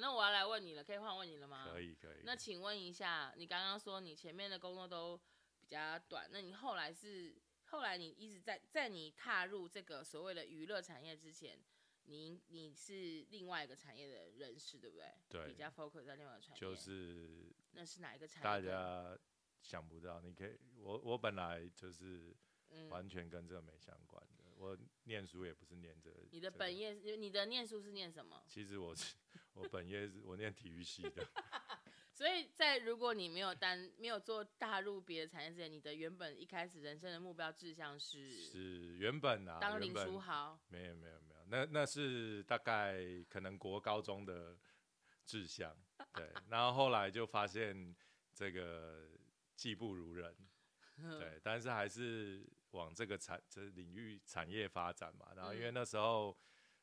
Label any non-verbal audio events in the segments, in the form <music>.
那我要来问你了，可以换问你了吗？可以可以。那请问一下，你刚刚说你前面的工作都比较短，那你后来是后来你一直在在你踏入这个所谓的娱乐产业之前，你你是另外一个产业的人士，对不对？对比较 focus 在另外一个产业。就是那是哪一个产业？大家想不到，你可以，我我本来就是嗯，完全跟这个没相关的，我念书也不是念这个。你的本业是，你的念书是念什么？其实我是我本业是我念体育系的，<laughs> <laughs> 所以在如果你没有单没有做大入别的产业之前，你的原本一开始人生的目标志向是是原本啊，当林书豪。没有没有没有，那那是大概可能国高中的志向，对，<laughs> 然后后来就发现这个技不如人，对，但是还是往这个产这领域产业发展嘛。然后因为嗯那时候，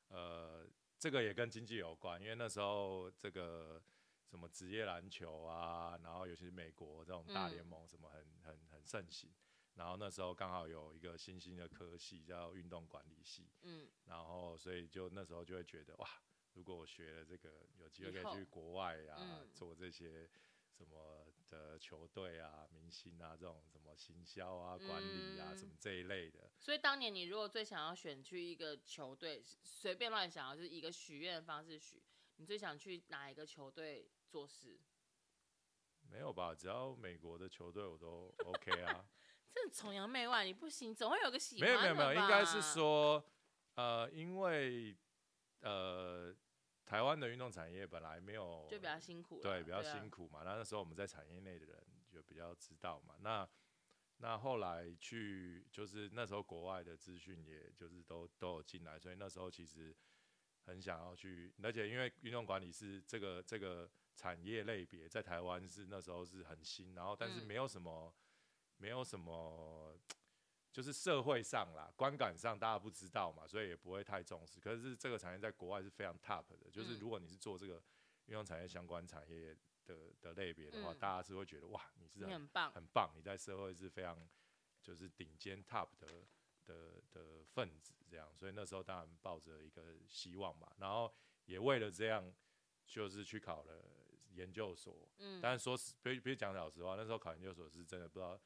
呃，这个也跟经济有关，因为那时候这个什么职业篮球啊，然后尤其是美国这种大联嗯。盟什么很很很盛行。然后那时候刚好有一个新兴的科系叫运动管理系，嗯，然后所以就那时候就会觉得哇，如果我学了这个，有机会可以去国外啊，嗯。做这些什么的球队啊、明星啊这种什么行销啊、管理啊、嗯什么这一类的，所以当年你如果最想要选去一个球队，随便乱想，就是一个许愿的方式许，你最想去哪一个球队做事？<laughs> 没有吧？只要美国的球队我都 OK 啊。<laughs> 这崇洋媚外，你不行，总会有个喜没有没有没有，应该是说，呃，因为呃，台湾的运动产业本来没有就比较辛苦，对，比较啊辛苦嘛。那那时候我们在产业内的人就比较知道嘛。那那后来去就是那时候国外的资讯，也就是都都有进来，所以那时候其实很想要去，而且因为运动管理是这个这个产业类别，在台湾是那时候是很新，然后但是嗯没有什么、没有什么。就是社会上啦，观感上大家不知道嘛，所以也不会太重视。可是这个产业在国外是非常 top 的，就是嗯如果你是做这个运动产业相关产业的的类别的话，嗯大家是会觉得哇，你是很你很棒，很棒，你在社会是非常就是顶尖 top 的的的分子这样，所以那时候当然抱着一个希望嘛，然后也为了这样，就是去考了研究所。嗯，但是说实，必必须讲老实话，那时候考研究所是真的不知道，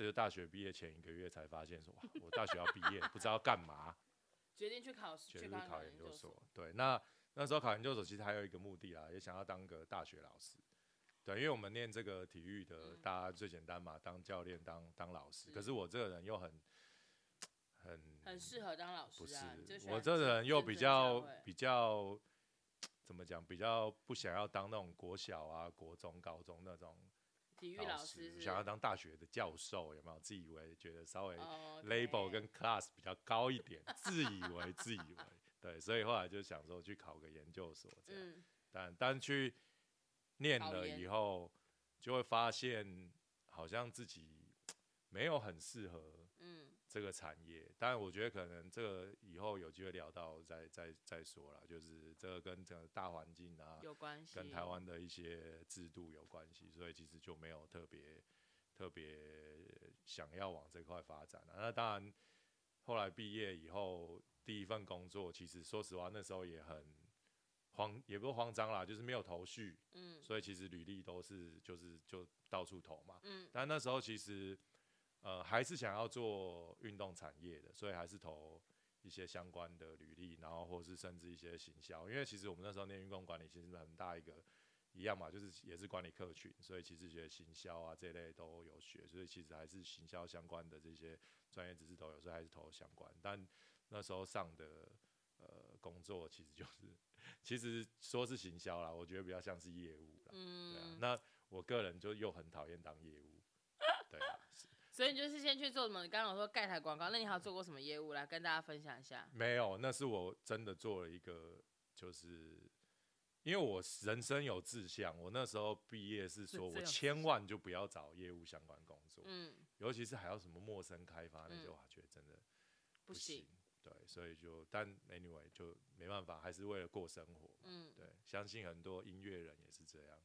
这个大学毕业前一个月才发现说，哇，我大学要毕业，不知道干嘛。<laughs> 决定去考试，决定去考考研究所，对，那那时候考研究所其实还有一个目的啦，也想要当个大学老师。对，因为我们念这个体育的，嗯大家最简单嘛，当教练、当当老师。可是我这个人又很很很适合当老师啊。你就喜是，我这个人又比较比较怎么讲，比较不想要当那种国小啊、国中、高中那种体育老师，师想要当大学的教授，有没有？自以为觉得稍微哦 label 跟 class 比较高一点，自以为自以为。对，所以后来就想说去考个研究所这样，嗯。但但去念了以后，就会发现好像自己没有很适合嗯这个产业，当然我觉得可能这个以后有机会聊到再再再说了，就是这个跟整个大环境啊，有关系，跟台湾的一些制度有关系，所以其实就没有特别特别想要往这块发展了、那当然，后来毕业以后，第一份工作其实说实话，那时候也很慌，也不是慌张啦，就是没有头绪，嗯。所以其实履历都是就是就到处投嘛。嗯。但那时候其实呃还是想要做运动产业的，所以还是投一些相关的履历，然后或是甚至一些行销，因为其实我们那时候念运动管理，其实很大一个一样嘛，就是也是管理客群，所以其实觉得行销啊这一类都有学，所以其实还是行销相关的这些专业知识都有，所以还是投相关。但那时候上的呃工作其实就是，其实说是行销啦，我觉得比较像是业务啦。对啊，嗯，那我个人就又很讨厌当业务，对啊，是所以你就是先去做什么？你刚刚有说盖台广告，那你还有做过什么业务来跟大家分享一下？没有，那是我真的做了一个，就是因为我人生有志向，我那时候毕业是说我千万就不要找业务相关工作，嗯，尤其是还有什么陌生开发那些，嗯哇，觉得真的不行行，。对，所以就但 anyway 就没办法，还是为了过生活嘛。嗯，对，相信很多音乐人也是这样。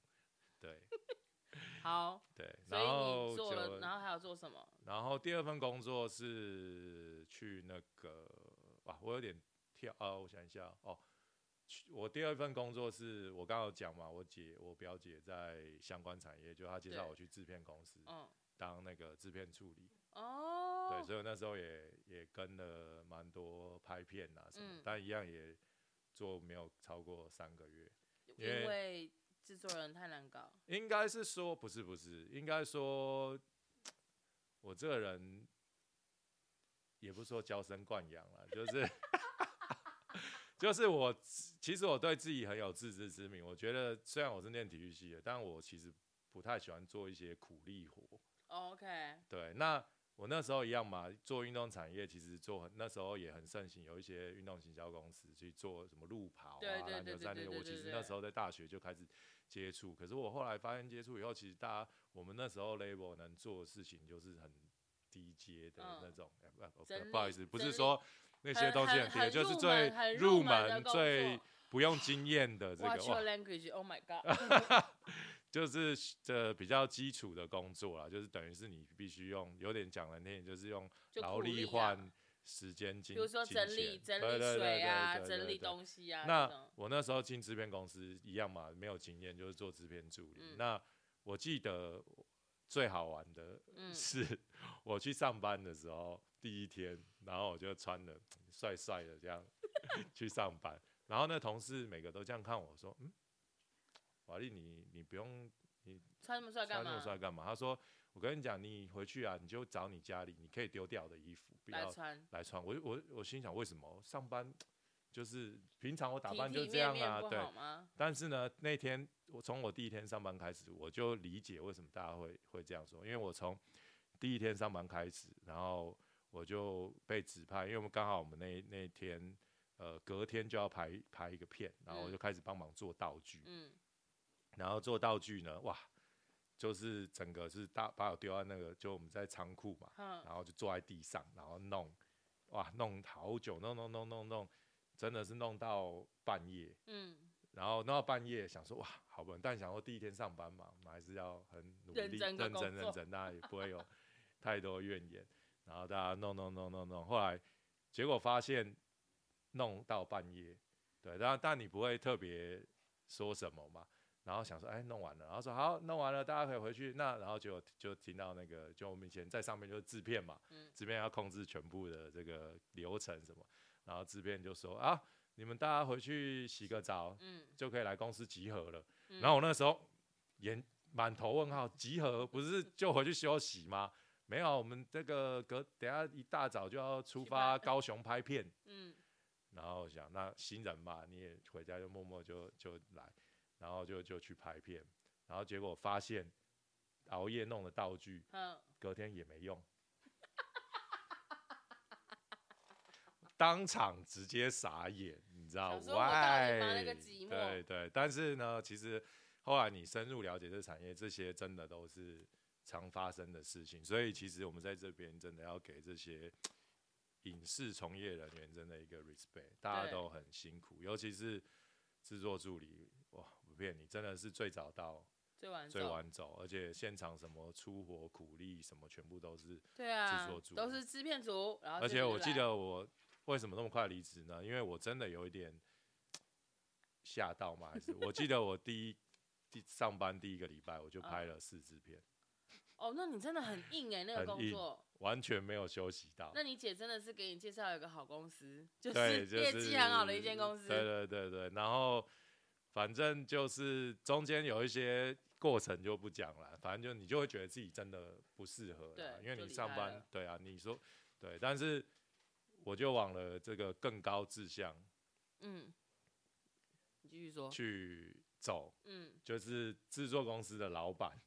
对 <laughs> <laughs> 好，对，所以然后你做了，就然后还有做什么？然后第二份工作是去那个哇，我有点跳啊，我想一下哦，去我第二份工作是我刚刚有讲嘛，我姐我表姐在相关产业，就她介绍对我去制片公司嗯，当那个制片助理。哦，对，所以我那时候也也跟了蛮多拍片啊什么，嗯但一样也做没有超过三个月。因因为为制作人太难搞，应该是说不是不是，应该说 <tsk> 我这个人也不是说娇生惯养了，就是 <laughs> 就是我其实我对自己很有自知之明。我觉得虽然我是念体育系的，但我其实不太喜欢做一些苦力活。哦 OK，对，那我那时候一样嘛，做运动产业，其实做很那时候也很盛行，有一些运动行销公司去做什么路跑啊、篮球赛那些。我其实那时候在大学就开始接触，可是我后来发现接触以后，其实大家我们那时候 label 能做的事情就是很低阶的嗯那种，哎不好意思，不是说那些很东西低，很很就是最入入门最不用经验的这个 Watch your language，Oh my god！<laughs> 就是这比较基础的工作啦，就是等于是你必须用有点讲难听点，就是用就劳力换时间金，比如说金整理整理钱对对对水啊，对对整理对东西啊，这那种我那时候进制片公司一样嘛，没有经验，就是做制片助理。嗯那我记得最好玩的嗯是，我去上班的时候第一天，然后我就穿的帅帅的这样去上班，然后那同事每个都这样看我说：“嗯，瓦力，你你不用穿那么帅干嘛穿那么？帅干嘛？”他说：“我跟你讲，你回去啊，你就找你家里你可以丢掉的衣服，不要来穿，来穿。我我我心想，为什么上班就是平常我打扮就体这样啊？面面对。但是呢，那天我从我第一天上班开始，我就理解为什么大家会会这样说，因为我从第一天上班开始，然后我就被指派，因为我们刚好我们那那天呃隔天就要拍拍一个片，然后我嗯就开始帮忙做道具，嗯，然后做道具呢，哇，就是整个是大把我丢在那个，就我们在仓库嘛，哼，然后就坐在地上，然后弄，哇，弄好久，弄弄弄弄弄，真的是弄到半夜。嗯，然后弄到半夜，想说哇，好不容易，但想说第一天上班嘛，我们还是要很努力、认真地认工作真认真，大家也不会有 <laughs> 太多怨言。然后大家弄弄弄弄弄，后来结果发现弄到半夜，对，但但你不会特别说什么嘛。然后想说，哎，弄完了，然后说好，弄完了，大家可以回去。那然后就就听到那个，就我们以前在上面就是制片嘛，嗯制片要控制全部的这个流程什么，然后制片就说啊，你们大家回去洗个澡，嗯，就可以来公司集合了。嗯然后我那时候眼满头问号，集合不是就回去休息吗？没有，我们这个隔等下一大早就要出去发高雄拍片。嗯，然后想那新人嘛，你也回家就默默就就来，然后就就去拍片，然后结果发现熬夜弄的道具，哼，隔天也没用，当场直接傻眼，你知道想说我到底忙了个？Why？对对，但是呢，其实后来你深入了解这个产业，这些真的都是常发生的事情，所以其实我们在这边真的要给这些影视从业人员真的一个 respect，大家都很辛苦，尤其是制作助理，哇，你，真的是最早到。最晚最走晚走，而且现场什么出活苦力什么，全部都是。对啊作，组都是制片组，然后而且我记得我为什么那么快离职呢？因为我真的有一点吓到嘛，还是我记得我第一第上班第一个礼拜我就拍了四支片，<laughs> 哦，那你真的很硬哎、那个工作。完全没有休息到。那你姐真的是给你介绍一个好公司，就，是就是业绩很好的一间公司。对对对对，然后反正就是中间有一些过程就不讲了，反正就你就会觉得自己真的不适合啦，对因为你上班，对啊，你说对，但是我就往了这个更高志向嗯，你继续说。去走，嗯就是制作公司的老板，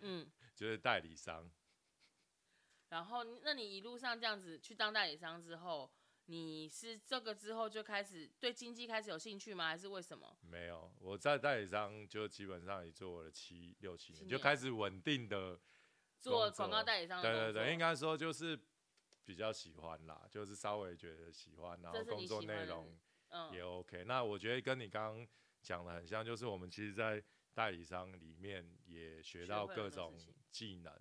嗯，<laughs> 就是代理商。然后那你一路上这样子去当代理商之后，你是这个之后就开始对经济开始有兴趣吗？还是为什么？没有，我在代理商就基本上也做了七六七年，就开始稳定的做广告代理商对对对，应该说就是比较喜欢啦，就是稍微觉得喜欢，然后工作内容嗯也 OK。那我觉得跟你刚刚讲的很像，就是我们其实，在代理商里面也学到各种技能，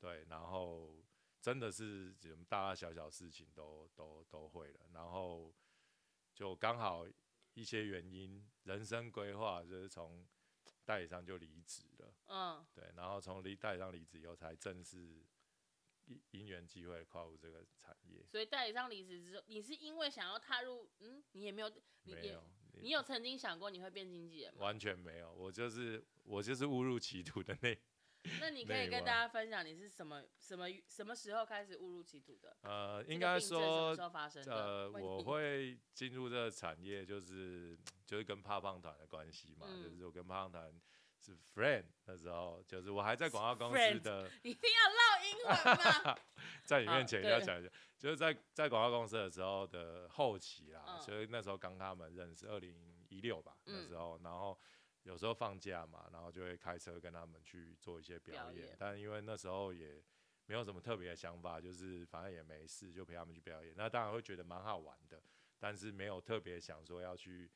对，然后真的是什么大大小小事情都都都会了，然后就刚好一些原因，人生规划就是从代理商就离职了，嗯，对，然后从离代理商离职以后，才正式因因缘机会跨入这个产业。所以代理商离职之后，你是因为想要踏入，嗯，你也没有，你也没有，你有曾经想过你会变经纪人吗？完全没有，我就是我就是误入歧途的那 <laughs> 那你可以跟大家分享你是什么什么什么时候开始误入歧途的？呃，应该说？呃，我会进入这个产业，就是就是跟胖胖团的关系嘛，嗯就是我跟胖胖团是 friend 那时候，就是我还在广告公司 Friend 的，你一定要唠英文嘛？<laughs> 在你面好前要讲一下，就是在在广告公司的时候的后期啦，嗯所以那时候刚他们认识，二零一六吧那嗯时候，然后有时候放假嘛，然后就会开车跟他们去做一些表演，表演。但因为那时候也没有什么特别的想法，就是反正也没事，就陪他们去表演。那当然会觉得蛮好玩的，但是没有特别想说要去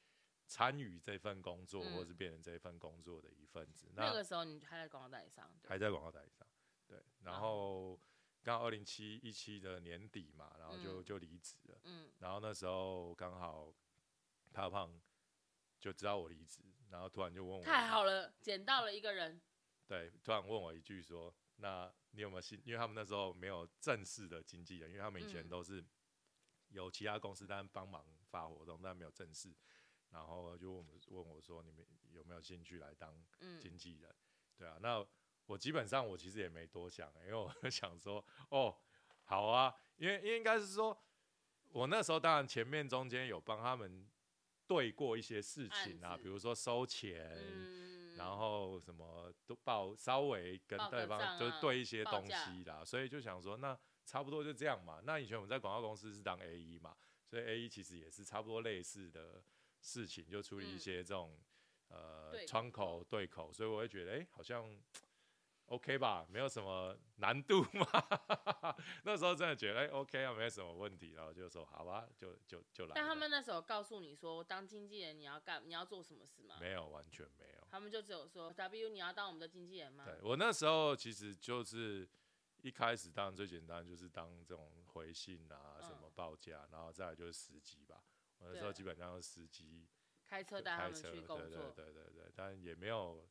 参与这份工作，嗯。或是变成这份工作的一份子。那个时候你还在广告代理商，对还在广告代理商，对，然然后刚好二零七一七的年底嘛，然后就嗯。就离职了。嗯，然后那时候刚好大胖就知道我离职，然后突然就问我，太好了，捡到了一个人，对，突然问我一句说：“那你有没有兴？因为他们那时候没有正式的经纪人，因为他们以前嗯都是有其他公司但帮忙发活动，但没有正式。然后就问我们问我说：你们有没有兴趣来当嗯，经纪人？对啊，那我基本上我其实也没多想、因为我想说，哦，好啊，因为应该是说，我那时候当然前面中间有帮他们对过一些事情啊，比如说收钱。嗯，然后什么都报，稍微跟对方就对一些东西啦，所以就想说，那差不多就这样嘛。那以前我们在广告公司是当 A E 嘛，所以 A E 其实也是差不多类似的事情，就处理一嗯些这种、呃窗口口对口，所以我会觉得，哎、好像 OK 吧，没有什么难度嘛。<laughs> 那时候真的觉得，哎、OK 啊，没有什么问题，然后就说好吧，就就就来。但他们那时候告诉你说，当经纪人你要干，你要做什么事吗？没有，完全没有。他们就只有说 W 你要当我们的经纪人吗？对我那时候其实就是一开始当然最简单就是当这种回信啊，什么嗯报价，然后再来就是司机吧。我那时候基本上是司机开车带他开车，们去对对工作，对对对，但也没有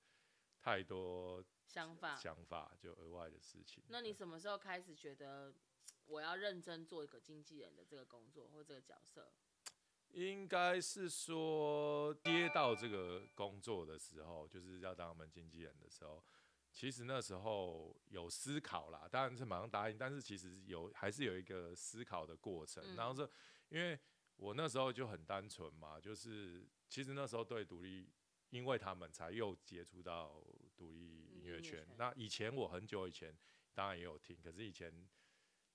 太多想法。想法，就额外的事情。那你什么时候开始觉得我要认真做一个经纪人的这个工作或这个角色？应该是说接到这个工作的时候，就是要当我们经纪人的时候，其实那时候有思考啦，当然是马上答应，但是其实有还是有一个思考的过程。嗯然后是因为我那时候就很单纯嘛，就是其实那时候对独立，因为他们才又接触到独立乐乐圈圈。那以前我很久以前当然也有听，可是以前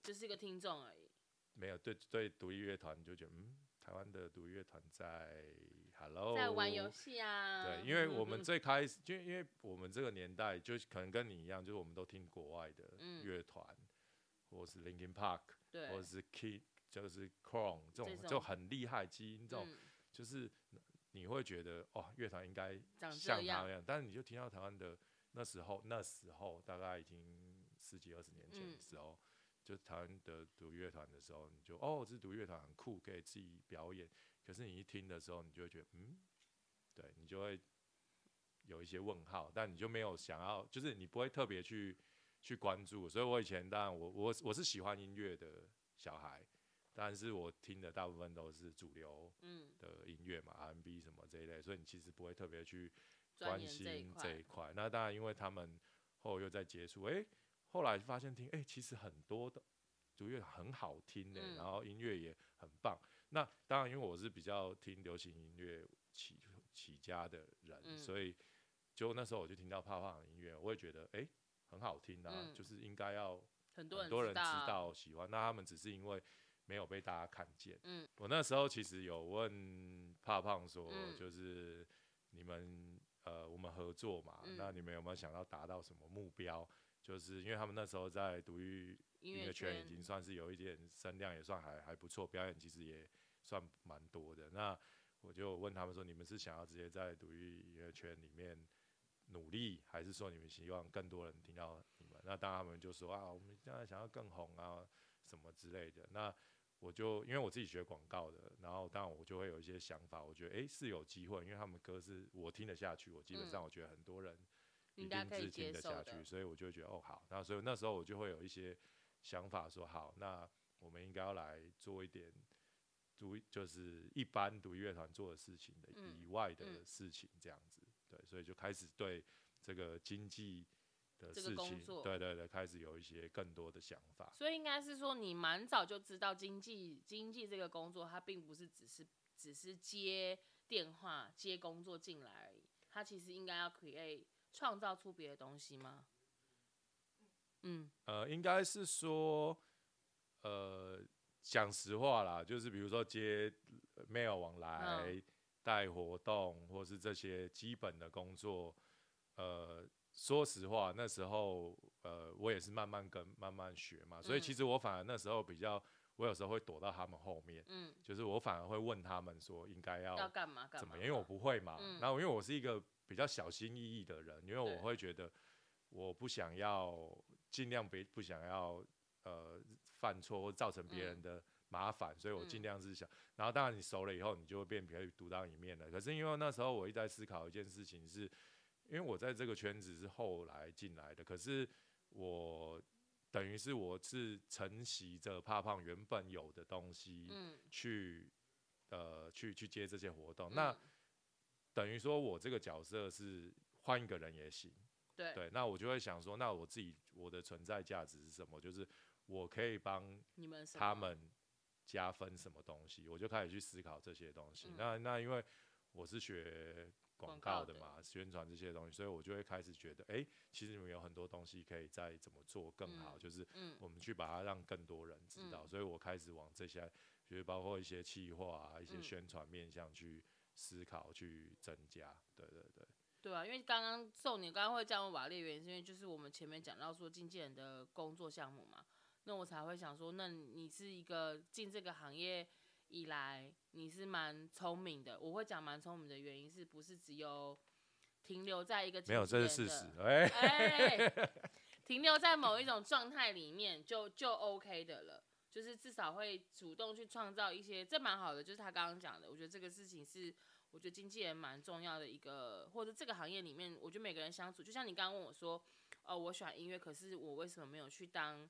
只是一个听众而已。没有对对独立乐团就觉得嗯，台湾的独立乐团在 Hello 在玩游戏啊。对，<laughs> 因为我们最开始，就因为我们这个年代，就可能跟你一样，就是我们都听国外的嗯乐团，或是 Linkin Park，对，或者是 Kid，就是 Crown 这种就很厉害，基因这种嗯就是你会觉得哦，乐团应该像他这样那样，但是你就听到台湾的那时候，那时候大概已经十几二十年前的嗯时候，就台湾的独乐团的时候，你就哦，这独乐团很酷，可以自己表演。可是你一听的时候，你就会觉得嗯，对你就会有一些问号，但你就没有想要，就是你不会特别去去关注。所以我以前当然我我我是喜欢音乐的小孩，但是我听的大部分都是主流嗯，的音乐嘛，R&B 什么这一类，所以你其实不会特别去钻关心这一块。那当然，因为他们后又在接触，诶，后来发现听，诶，其实很多的主乐很好听的、嗯然后音乐也很棒。那当然，因为我是比较听流行音乐起起家的人，嗯所以就那时候我就听到胖胖的音乐，我也觉得诶，很好听啊，嗯就是应该要很多人知道。道喜欢，那他们只是因为没有被大家看见。嗯，我那时候其实有问胖胖说，嗯就是你们呃，我们合作嘛，嗯那你们有没有想要达到什么目标？就是因为他们那时候在独立音乐圈已经算是有一点声量，也算还还不错，表演其实也算蛮多的。那我就问他们说，你们是想要直接在独立音乐圈里面努力，还是说你们希望更多人听到你们？那当然他们就说啊，我们现在想要更红啊，什么之类的。那我就因为我自己学广告的，然后当然我就会有一些想法，我觉得诶是有机会，因为他们歌是我听得下去，我基本上我觉得很多人一定是听得下去，所以我就会觉得哦好，那所以那时候我就会有一些想法说好，那我们应该要来做一点独就是一般独立乐团做的事情的嗯以外的嗯。事情这样子，对，所以就开始对这个经济的这个事情，工作对对对，开始有一些更多的想法。所以应该是说，你蛮早就知道经济经济这个工作，它并不是只是只是接电话接工作进来而已，它其实应该要 create 创造出别的东西吗？嗯呃，应该是说，呃，讲实话啦，就是比如说接呃 mail 往来、嗯带活动，或是这些基本的工作，呃，说实话，那时候呃，我也是慢慢跟慢慢学嘛，所以其嗯实我反而那时候比较，我有时候会躲到他们后面，嗯，就是我反而会问他们说应该要要干嘛干嘛？怎么样？因为我不会嘛。嗯然后因为我是一个比较小心翼翼的人，因为我会觉得我不想要尽量别不想要呃犯错或造成别人嗯的麻烦，所以我尽嗯量是想。然后当然你熟了以后，你就会变可以独当一面了。可是因为那时候我一直在思考一件事情是，因为我在这个圈子是后来进来的，可是我。等于是我是承袭着怕胖原本有的东西，嗯，去呃去去接这些活动。那嗯等于说我这个角色是换一个人也行，对对，那我就会想说，那我自己我的存在价值是什么？就是我可以帮你们他们加分什么东西，我就开始去思考这些东西。嗯那那因为我是学广广告的嘛，宣传这些东西，所以我就会开始觉得，哎、其实你们有很多东西可以再怎么做更好，嗯就是嗯我们去把它让更多人知道。嗯所以我开始往这些，就是包括一些企划啊、一些嗯宣传面向去思考、去增加。对对对。对啊，因为刚刚送你刚刚会这样问瓦列，原因是因为就是我们前面讲到说经纪人的工作项目嘛，那我才会想说，那你是一个进这个行业以来，你是蛮聪明的。我会讲蛮聪明的原因是不是只有停留在一个没有，这是事实。哎，<laughs> 停留在某一种状态里面就就 OK 的了，就是至少会主动去创造一些，这蛮好的。就是他刚刚讲的，我觉得这个事情是我觉得经纪人蛮重要的一个，或者这个行业里面，我觉得每个人相处，就像你刚刚问我说，哦，我喜欢音乐，可是我为什么没有去当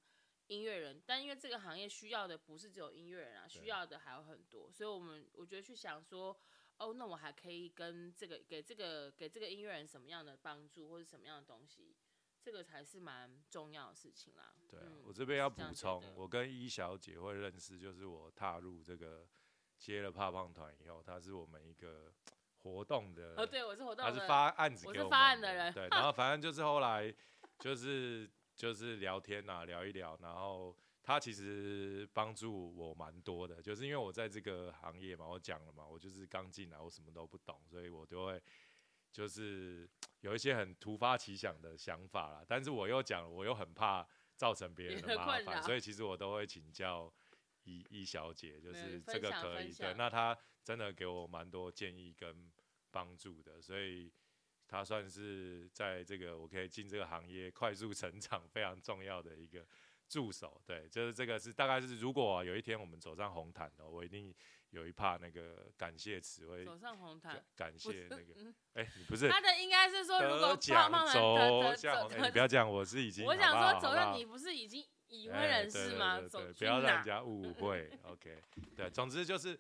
音乐人？但因为这个行业需要的不是只有音乐人啊，需要的还有很多，所以我们我觉得去想说。哦，那我还可以跟这个给这个给这个音乐人什么样的帮助，或者什么样的东西，这个才是蛮重要的事情啦。对啊，嗯我这边要补充，我跟一小姐会认识，就是我踏入这个接了怕胖团以后，她是我们一个活动的，哦，对，我是活动的，她是发案子给我我是发案的人对，然后反正就是后来就是就是聊天呐、聊一聊，然后他其实帮助我蛮多的，就是因为我在这个行业嘛，我讲了嘛，我就是刚进来，我什么都不懂，所以我都会就是 <tsk> 有一些很突发奇想的想法啦，但是我又讲了，我又很怕造成别人的麻烦，所以其实我都会请教一一小姐，就是这个可以，对，那她真的给我蛮多建议跟帮助的，所以她算是在这个我可以进这个行业快速成长非常重要的一个助手，对，就是这个是大概是如果有一天我们走上红毯的，我一定有一帕那个感谢词会走上红毯感。谢那个，嗯哎、你不是他的应该是说，如果胖得奖胖的走不要这样，我是已经我想说，走上你不是已经已婚哎人士吗？不要让人？家误会。<laughs> OK，对，总之就是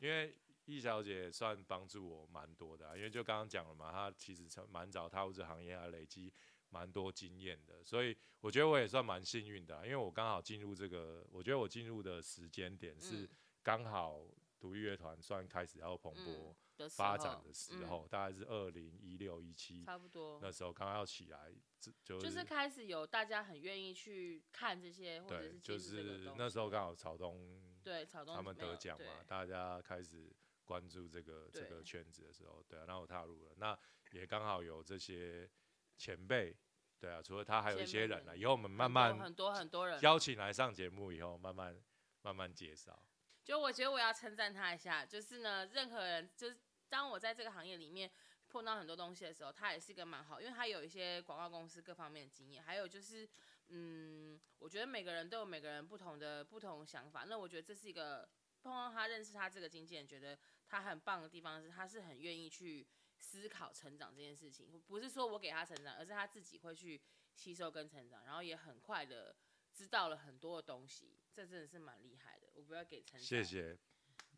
因为易小姐算帮助我蛮多的啊、因为就刚刚讲了嘛，她其实从蛮早踏入这行业，还累积蛮多经验的，所以我觉得我也算蛮幸运的啊、因为我刚好进入这个，我觉得我进入的时间点是嗯。刚好独立乐团算开始要蓬勃嗯发展的时嗯。候，大概是二零一六一七差不多，那时候刚刚要起来，这就就是开始有大家很愿意去看这些，或者对，是就是那时候西刚好草东对草东他们得奖嘛，大家开始关注这个这个圈子的时候，对啊，然后我踏入了，那也刚好有这些前辈，对啊，除了他还有一些人啊，以后我们慢慢很多很多人邀请来上节目以后，慢慢慢慢介绍。就我觉得我要称赞他一下，就是呢，任何人就是当我在这个行业里面碰到很多东西的时候，他也是一个蛮好，因为他有一些广告公司各方面的经验，还有就是，嗯，我觉得每个人都有每个人不同的不同想法。那我觉得这是一个碰到他认识他这个经纪人，觉得他很棒的地方是，他是很愿意去思考成长这件事情，不是说我给他成长，而是他自己会去吸收跟成长，然后也很快的知道了很多的东西，这真的是蛮厉害的。我不要给成长，谢，谢。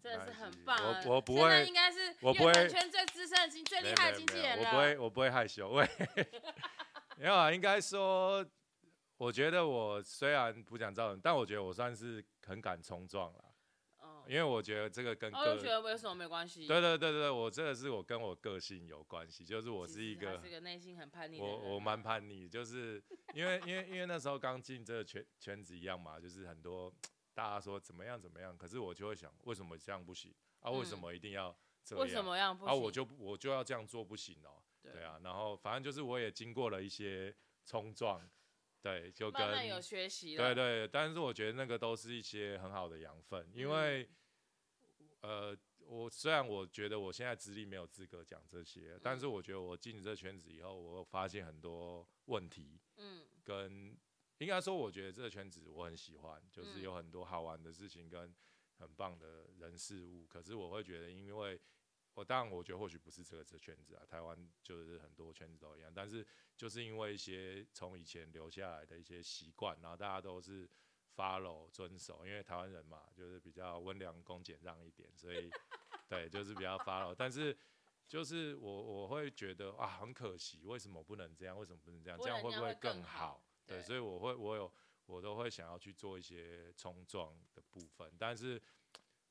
真的是很棒啊。我我不会应该是我不圈最资深的经最厉害的经纪人了。我不会，我不会害羞。喂，没有啊，应该说，我觉得我虽然不讲造人，但我觉得我算是很敢冲撞了，嗯，因为我觉得这个跟我就觉个，得为什么没关系。对对对对，我这个是我跟我个性有关系，就是我是一个是个内心很叛逆的人啊。我我蛮叛逆，就是 <laughs> 因为因为因为那时候刚进这个圈圈子一样嘛，就是很多大家说怎么样怎么样，可是我就会想，为什么这样不行啊？为什嗯么一定要这样？为什么样不啊？行？我就我就要这样做不行哦、对啊，然后反正就是我也经过了一些冲撞，对，就跟慢慢有学习了。对对，但是我觉得那个都是一些很好的养分，因嗯为、呃，我虽然我觉得我现在资历没有资格讲这些，但嗯是我觉得我进这圈子以后，我发现很多问题，嗯跟应该说，我觉得这个圈子我很喜欢，就是嗯有很多好玩的事情跟很棒的人事物。可是我会觉得，因为我当然我觉得或许不是这个这圈子啊，台湾就是很多圈子都一样，但是就是因为一些从以前留下来的一些习惯，然后大家都是 follow 遵守，因为台湾人嘛，就是比较温良恭俭让一点，所以 <laughs> 对，就是比较 follow，但是。就是我我会觉得啊，很可惜，为什么不能这样？为什么不能这样？这样会不会更更好对所以我会我有我都会想要去做一些冲撞的部分，但是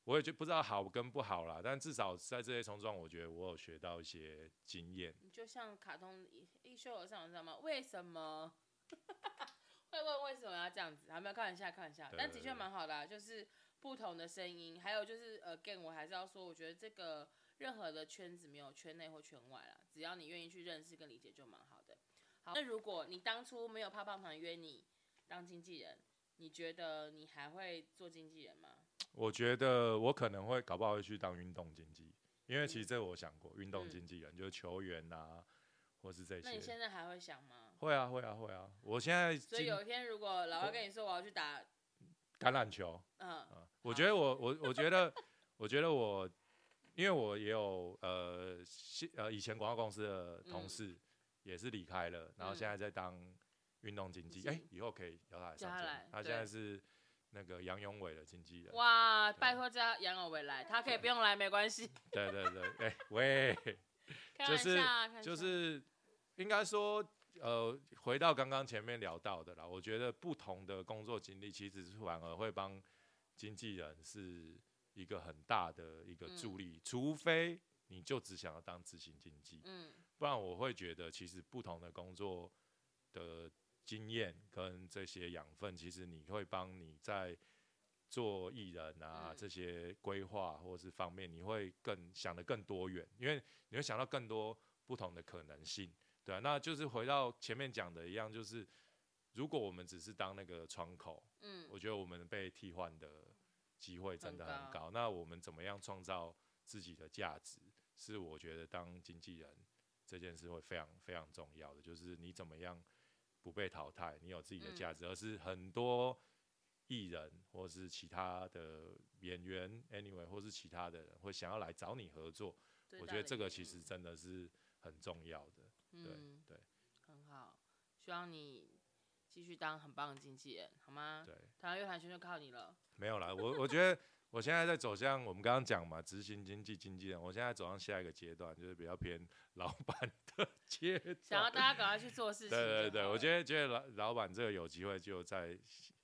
我也就不知道好跟不好啦。但至少在这些冲撞，我觉得我有学到一些经验。你就像卡通一一休而上，你知道吗？为什么 <laughs> 会问为什么要这样子？还没有开玩笑，开玩笑。但的确蛮好的、啊，就是不同的声音，还有就是呃，again，我还是要说，我觉得这个任何的圈子没有圈内或圈外啦，只要你愿意去认识跟理解就蛮好的。好，那如果你当初没有泡泡团约你当经纪人，你觉得你还会做经纪人吗？我觉得我可能会搞不好会去当运动经纪，因为其实这个我想过，运动嗯经纪人就是球员呐、或是这些那你些。现在还会想吗？会啊会啊会啊！我现在所以有一天，如果老外跟你说我要去打，橄榄球，嗯啊，我觉得我我我觉得 <laughs> 我觉得我，因为我也有呃现呃以前广告公司的同嗯事也是离开了，然后现嗯在在当运动经纪，哎、经以后可以邀他来叫他来。上节目他对现在是那个杨永伟的经纪人，哇，拜托叫杨永伟来，他可以不用来没关系。<laughs> 对对对，哎、喂，<laughs> 就是就是应该说。呃，回到刚刚前面聊到的啦，我觉得不同的工作经历其实是反而会帮经纪人是一个很大的一个助力，除非你就只想要当执行经纪，嗯。不然我会觉得其实不同的工作的经验跟这些养分，其实你会帮你在做艺人啊、嗯这些规划或是方面，你会更想得更多远，因为你会想到更多不同的可能性。对、啊，那就是回到前面讲的一样，就是如果我们只是当那个窗口，嗯我觉得我们被替换的机会真的很很高。那我们怎么样创造自己的价值，是我觉得当经纪人这件事会非常非常重要的，就是你怎么样不被淘汰，你有自己的价值，而是很多艺人或是其他的演员，anyway，或是其他的人会想要来找你合作。我觉得这个其实真的是很重要的。对嗯对很好，希望你继续当很棒的经纪人，好吗？对。台湾乐坛圈就靠你了。没有啦，我我觉得我现在在走向我们刚刚讲嘛，执行经济经纪人，我现在走向下一个阶段，就是比较偏 <laughs> 老板的阶想要。大家赶快去做事情。对对对，我觉得得觉得老老板这个有机会就在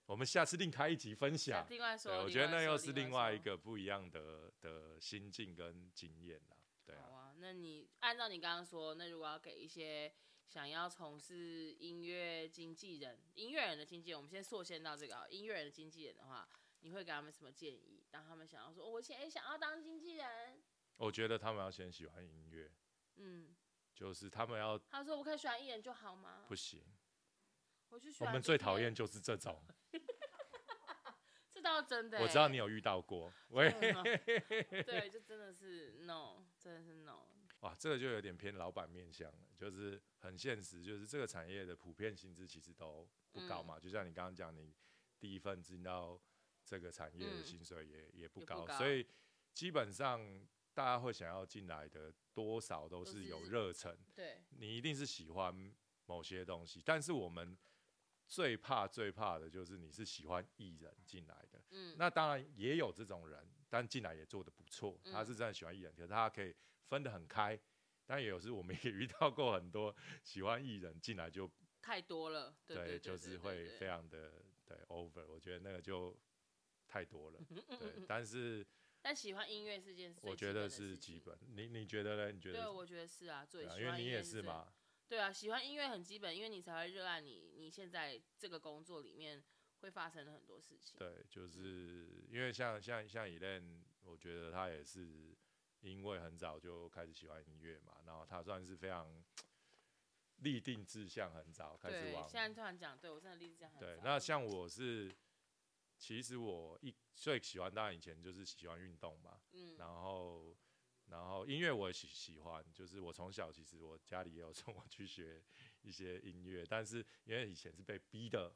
我们下次另开一集分享。另外说，我觉得那又是另另外一说。个不一样的的心境跟经验啦。对啊，好啊，那你按照你刚刚说，那如果要给一些想要从事音乐经纪人、音乐人的经纪人，我们先缩限到这个啊，音乐人的经纪人的话，你会给他们什么建议？当他们想要说，哦我现在想要当经纪人，我觉得他们要先喜欢音乐，嗯，就是他们要他说我可以喜欢艺人就好吗？不行。我就喜我欢们最讨厌就是这种，<laughs> 这倒真的欸、我知道你有遇到过。对，就真的是 no，真的是 no。哇，这个就有点偏老板面向了，就是很现实，就是这个产业的普遍薪资其实都不高嘛。就像你刚刚讲，你第一份进到这个产业的薪水也也不高，所以基本上大家会想要进来的多少都是有热忱，对，你一定是喜欢某些东西。但是我们最怕最怕的就是你是喜欢艺人进来的，嗯，那当然也有这种人，但进来也做的不错，他是真的喜欢艺人，可是他可以。分得很开，但也有时我们也遇到过很多喜欢艺人进来就太多了，对，就是会非常的对 over，我觉得那个就太多了，对，但是但喜欢音乐是件事，我觉得是基本，你你觉得呢？你觉得？对，我觉得是啊，最因为你也是嘛，对啊，喜欢音乐很基本，因为你才会热爱你你现在这个工作里面会发生的很多事情。对，就是因为像像像 Elen，我觉得他也是。因为很早就开始喜欢音乐嘛，然后他算是非常立定志向，很早开始往。现在突然讲，对我真的立志向很对，那像我是，其实我一最喜欢，当然以前就是喜欢运动嘛，嗯，然后然后音乐我也喜喜欢，就是我从小其实我家里也有送我去学一些音乐，但是因为以前是被逼的。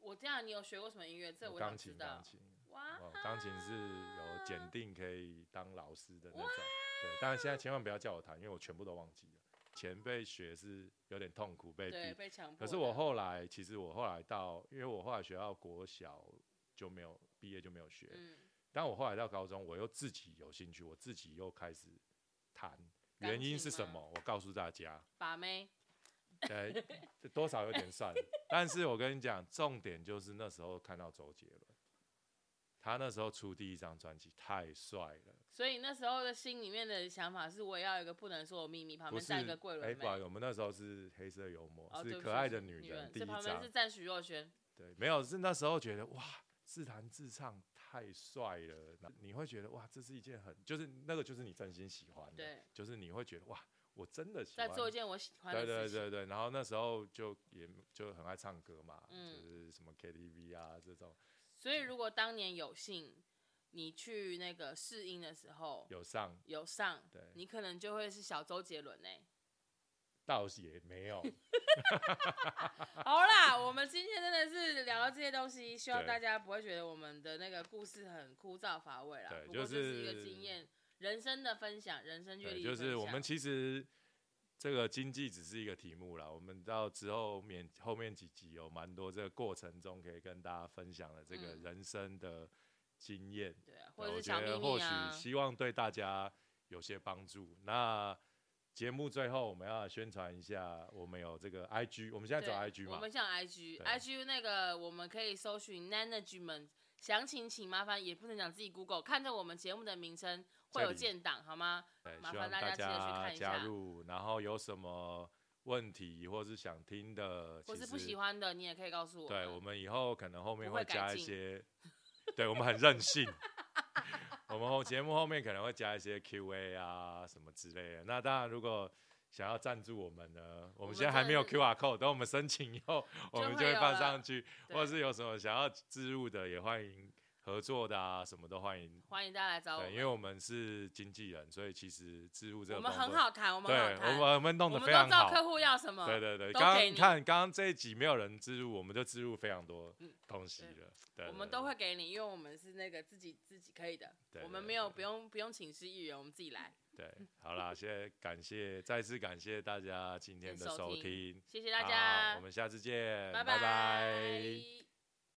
我这样，你有学过什么音乐？这我钢琴，钢琴。哇，钢琴是有检定可以当老师的那种，对。当然现在千万不要叫我弹，因为我全部都忘记了。前辈学是有点痛苦，被逼，被强迫。可是我后来，其实我后来到，因为我后来学到国小就没有毕业就没有学。嗯。但我后来到高中，我又自己有兴趣，我自己又开始弹。原因是什么？我告诉大家。把妹。<laughs> 对，多少有点算。但是我跟你讲，重点就是那时候看到周杰伦。他那时候出第一张专辑太帅了，所以那时候的心里面的想法是，我也要有一个不能说的秘密，旁边站一个桂纶镁。哎，我们那时候是黑色幽默，是可爱的女人。第一张是站许若瑄。对，没有，是那时候觉得哇，自弹自唱太帅了，你会觉得哇，这是一件很，就是那个就是你真心喜欢的，对，就是你会觉得哇，我真的喜欢在做一件我喜欢的事情。对对对对，然后那时候就也就很爱唱歌嘛，就是什么 KTV 啊这种。所以，如果当年有幸你去那个试音的时候有上有上，对，你可能就会是小周杰伦呢。倒也没有。<laughs> <laughs> 好啦，我们今天真的是聊到这些东西，希望大家不会觉得我们的那个故事很枯燥乏味啦。对，就是一个经验、人生的分享、人生阅历。就是我们其实。这个经济只是一个题目啦，我们到之后面后面几集有蛮多这个过程中可以跟大家分享的这个人生的经验，对啊，或者我觉得或许希望对大家有些帮助。那节目最后我们要宣传一下，我们有这个 IG，我们现在走 IG 吗？我们像 IG，IG 那个我们可以搜寻 Management。详情请麻烦也不能讲自己 Google，看着我们节目的名称会有建档好吗？对，麻烦大家记得去看一下。加入，然后有什么问题或是想听的，或是不喜欢的，你也可以告诉我。对，我们以后可能后面会加一些，对我们很任性。<laughs> 我们后节目后面可能会加一些 Q&A 啊什么之类的。那当然，如果想要赞助我们呢？我们现在还没有 Q R code，等我们申请以后，我们就会放上去。或者是有什么想要植入的，也欢迎合作的啊，什么都欢迎。欢迎大家来找我。对，因为我们是经纪人，所以其实植入这个我们很好谈，我们对，我们我们弄得非常好。客户要什么？对对对，刚刚看刚刚这一集没有人植入，我们就植入非常多东西了。对，我们都会给你，因为我们是那个自己自己可以的，我们没有不用不用请示艺人，我们自己来。对，好啦，谢谢，感谢，再次感谢大家今天的收听，谢谢大家，我们下次见，拜拜。